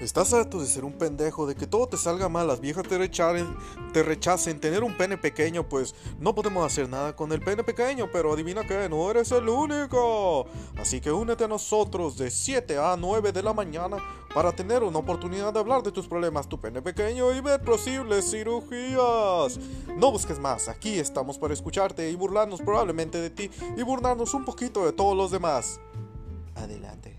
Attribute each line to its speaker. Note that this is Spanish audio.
Speaker 1: ¿Estás harto de ser un pendejo, de que todo te salga mal, las viejas te rechacen, te rechacen, tener un pene pequeño? Pues no podemos hacer nada con el pene pequeño, pero adivina que no eres el único. Así que únete a nosotros de 7 a 9 de la mañana para tener una oportunidad de hablar de tus problemas, tu pene pequeño y ver posibles cirugías. No busques más, aquí estamos para escucharte y burlarnos probablemente de ti y burlarnos un poquito de todos los demás. Adelante.